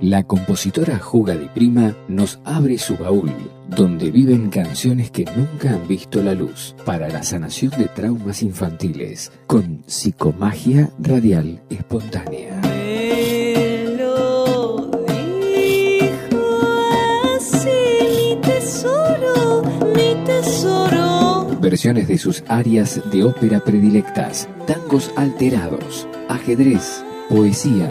La compositora Juga Di Prima nos abre su baúl, donde viven canciones que nunca han visto la luz, para la sanación de traumas infantiles, con psicomagia radial espontánea. Me lo dijo así, mi tesoro, mi tesoro. Versiones de sus áreas de ópera predilectas, tangos alterados, ajedrez, poesía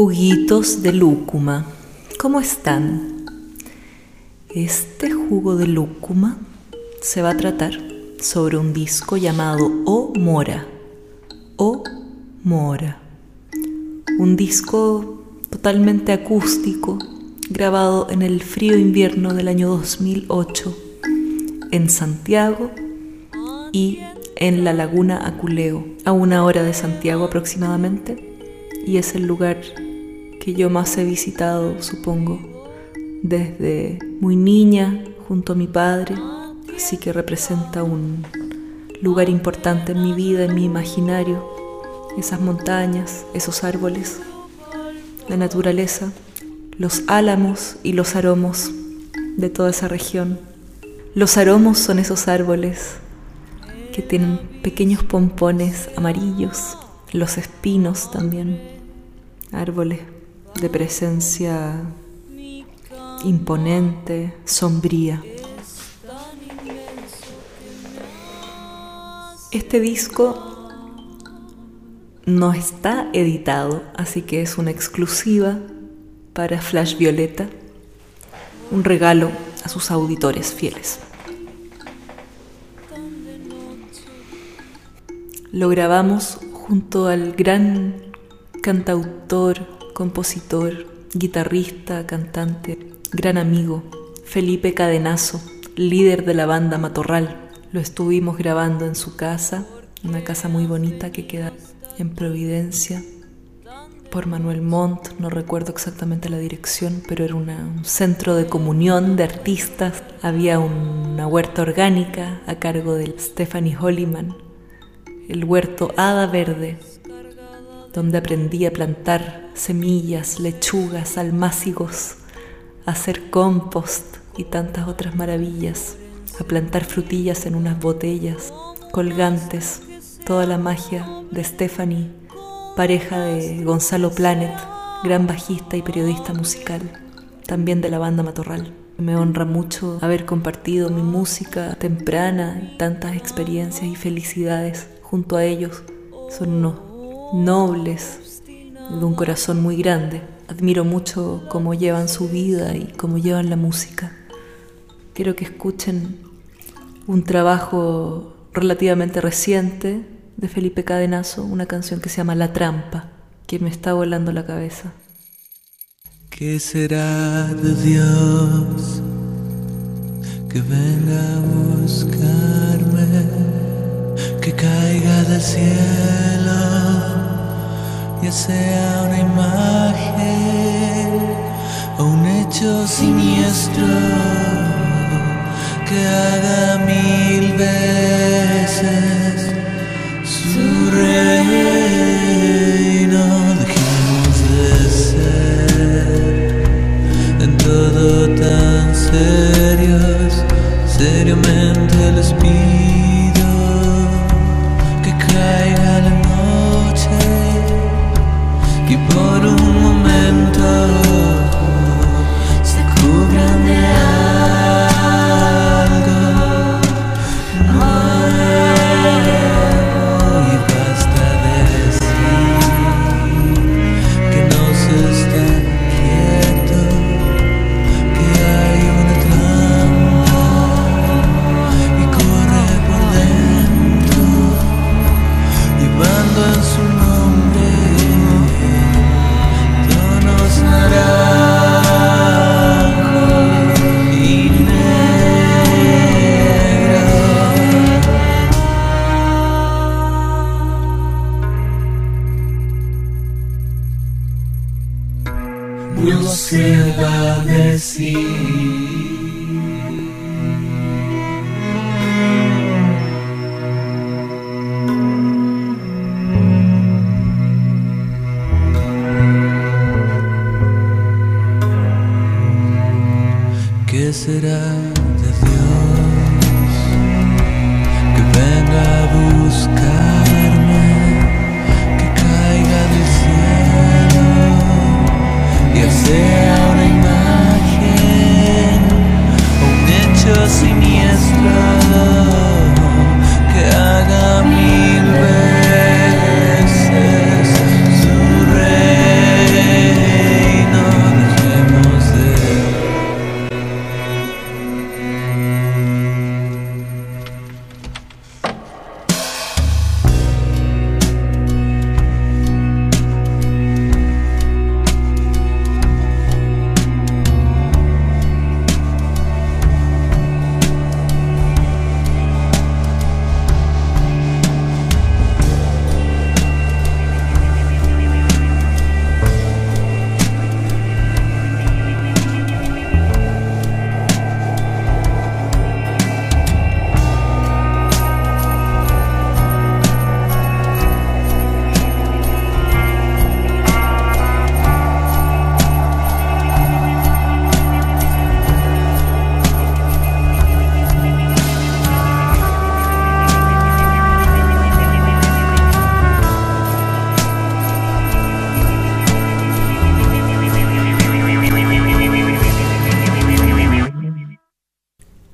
Juguitos de lúcuma. ¿Cómo están? Este jugo de lúcuma se va a tratar sobre un disco llamado O Mora. O Mora. Un disco totalmente acústico grabado en el frío invierno del año 2008 en Santiago y en la laguna Aculeo, a una hora de Santiago aproximadamente y es el lugar que yo más he visitado, supongo, desde muy niña junto a mi padre, así que representa un lugar importante en mi vida, en mi imaginario, esas montañas, esos árboles, la naturaleza, los álamos y los aromos de toda esa región. Los aromos son esos árboles que tienen pequeños pompones amarillos, los espinos también árboles de presencia imponente, sombría. Este disco no está editado, así que es una exclusiva para Flash Violeta, un regalo a sus auditores fieles. Lo grabamos junto al gran cantautor, compositor, guitarrista, cantante, gran amigo, Felipe Cadenazo, líder de la banda Matorral. Lo estuvimos grabando en su casa, una casa muy bonita que queda en Providencia, por Manuel Montt, no recuerdo exactamente la dirección, pero era un centro de comunión de artistas. Había una huerta orgánica a cargo de Stephanie Holliman, el huerto Hada Verde, donde aprendí a plantar semillas, lechugas, almácigos, a hacer compost y tantas otras maravillas, a plantar frutillas en unas botellas, colgantes, toda la magia de Stephanie, pareja de Gonzalo Planet, gran bajista y periodista musical, también de la banda Matorral. Me honra mucho haber compartido mi música temprana, tantas experiencias y felicidades junto a ellos. Son unos nobles, de un corazón muy grande. Admiro mucho cómo llevan su vida y cómo llevan la música. Quiero que escuchen un trabajo relativamente reciente de Felipe Cadenazo, una canción que se llama La Trampa, que me está volando la cabeza. ¿Qué será de Dios que venga a buscarme, que caiga del cielo, ya sea una imagen o un hecho siniestro que haga mil see.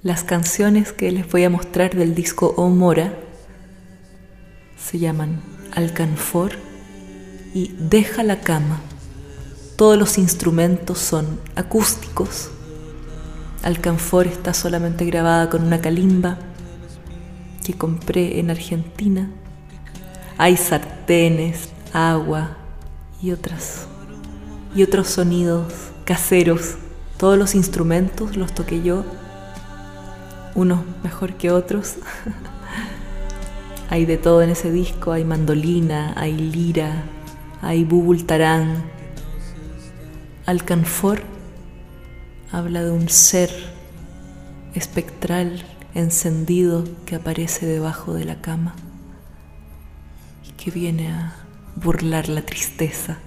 Las canciones que les voy a mostrar del disco O Mora se llaman Alcanfor y Deja la cama. Todos los instrumentos son acústicos. Alcanfor está solamente grabada con una calimba que compré en Argentina. Hay sartenes, agua y otras y otros sonidos caseros. Todos los instrumentos los toqué yo unos mejor que otros. hay de todo en ese disco, hay mandolina, hay lira, hay bubultarán. Alcanfor habla de un ser espectral encendido que aparece debajo de la cama y que viene a burlar la tristeza.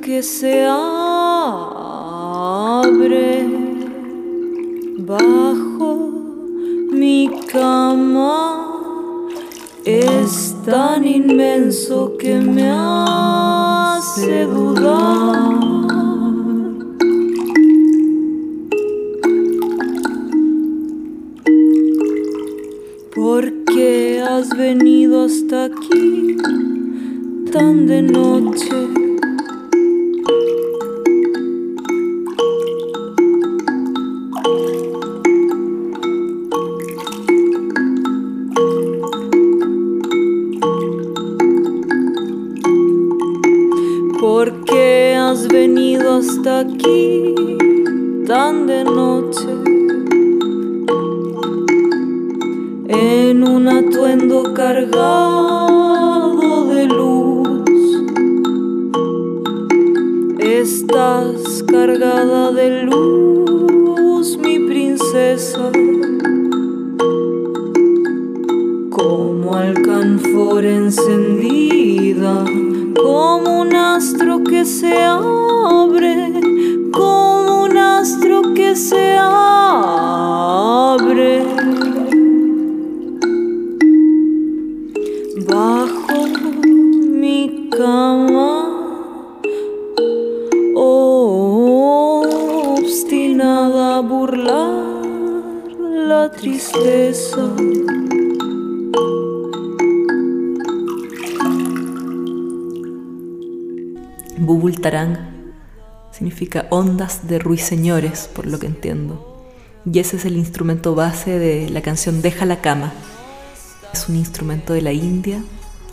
Que se abre bajo mi cama es tan inmenso que me hace dudar. ¿Por qué has venido hasta aquí tan de noche? so Bubultarang significa ondas de ruiseñores, por lo que entiendo. Y ese es el instrumento base de la canción Deja la cama. Es un instrumento de la India,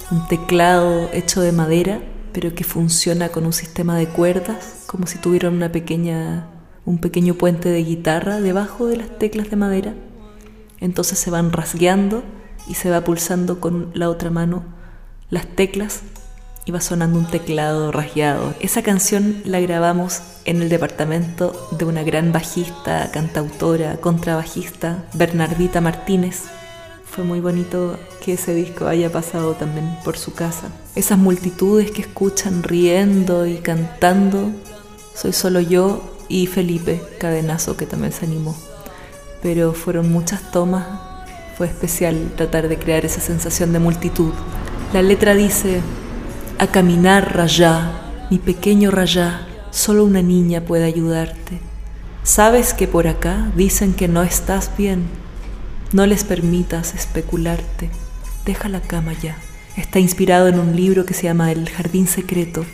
un teclado hecho de madera, pero que funciona con un sistema de cuerdas, como si tuviera una pequeña, un pequeño puente de guitarra debajo de las teclas de madera. Entonces se van rasgueando y se va pulsando con la otra mano las teclas va sonando un teclado rasgueado. Esa canción la grabamos en el departamento de una gran bajista, cantautora, contrabajista, Bernardita Martínez. Fue muy bonito que ese disco haya pasado también por su casa. Esas multitudes que escuchan riendo y cantando, soy solo yo y Felipe Cadenazo que también se animó. Pero fueron muchas tomas, fue especial tratar de crear esa sensación de multitud. La letra dice, a caminar Rayá, mi pequeño Rayá, solo una niña puede ayudarte. Sabes que por acá dicen que no estás bien. No les permitas especularte. Deja la cama ya. Está inspirado en un libro que se llama El Jardín Secreto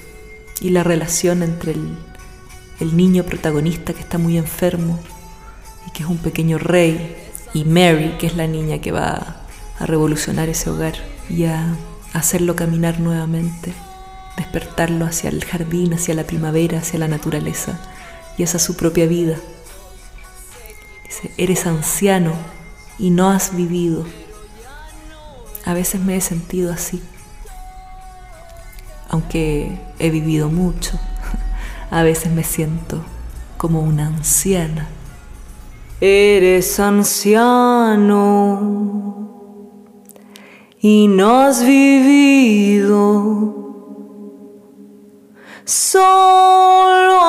y la relación entre el, niño protagonista que está muy enfermo y que es un pequeño rey y Mary, que es la niña que va a revolucionar ese hogar y a hacerlo caminar nuevamente, despertarlo hacia el jardín, hacia la primavera, hacia la naturaleza y hacia su propia vida. Dice, eres anciano y no has vivido. A veces me he sentido así, aunque he vivido mucho. A veces me siento como una anciana. Eres anciano y no has vivido. Solo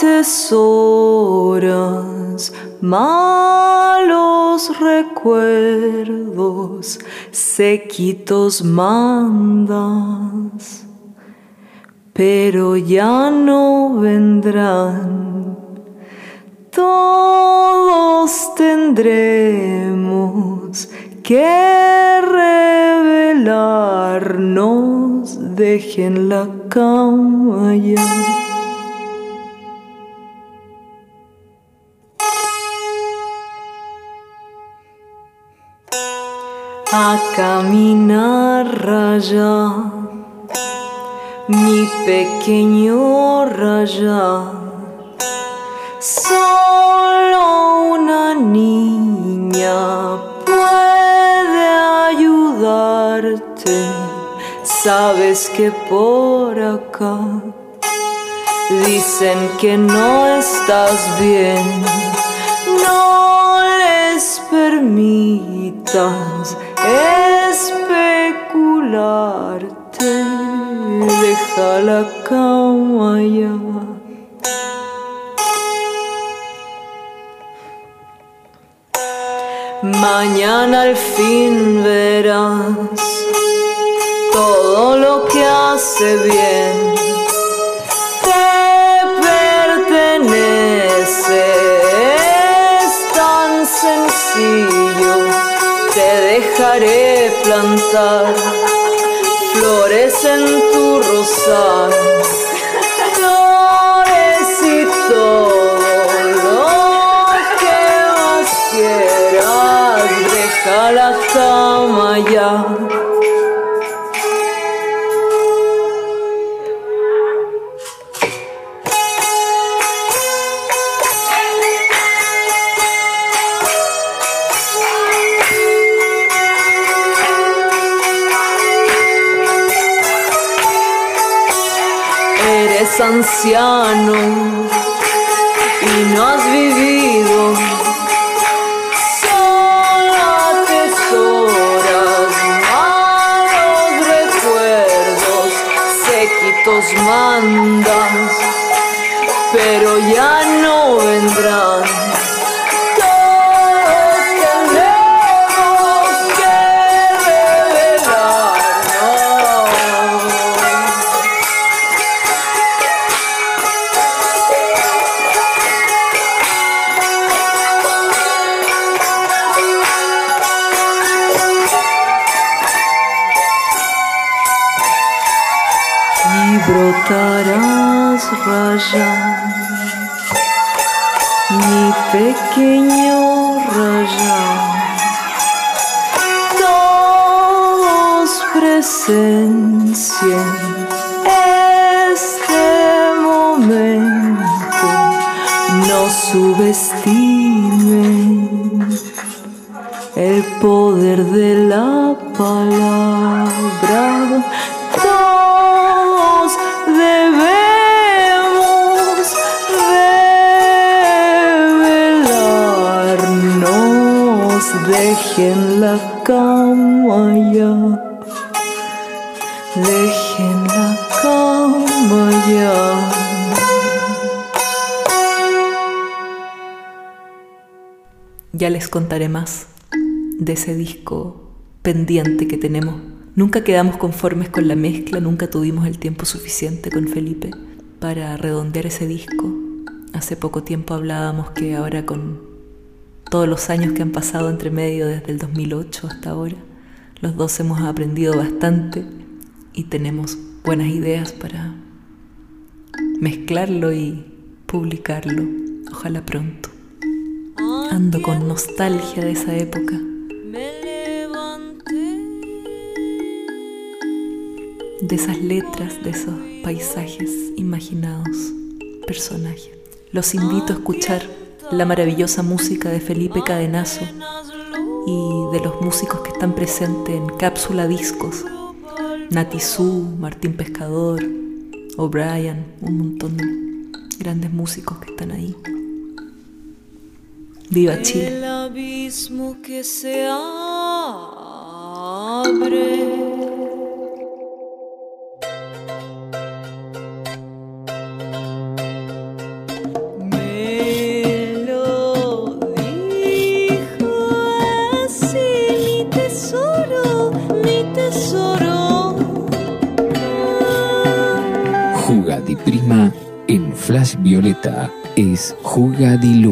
atesoras malos recuerdos, sequitos mandas, pero ya no vendrán. Todos tendremos que revelarnos, dejen la cama ya. A caminar raya, mi pequeño raya, solo una niña Sabes que por acá dicen que no estás bien. No les permitas especularte. Deja la cama ya. Mañana al fin verás todo lo que hace bien te pertenece. Es tan sencillo, te deja dejaré plantar flores en tu rosal, deja la cama ya. anciano y no has. No subestimen el poder de la palabra. Ya les contaré más de ese disco pendiente que tenemos. Nunca quedamos conformes con la mezcla, nunca tuvimos el tiempo suficiente con Felipe para redondear ese disco. Hace poco tiempo hablábamos que ahora con todos los años que han pasado entre medio desde el 2008 hasta ahora. Los dos hemos aprendido bastante y tenemos buenas ideas para mezclarlo y publicarlo. Ojalá pronto. Ando con nostalgia de esa época. De esas letras, de esos paisajes imaginados, personajes. Los invito a escuchar la maravillosa música de Felipe Cadenazo y de los músicos que están presentes en Cápsula Discos, Natizú, Martín Pescador, O'Brien, un montón de grandes músicos que están ahí. Viva Chile. El abismo que se abre. Flash Violeta es Juga di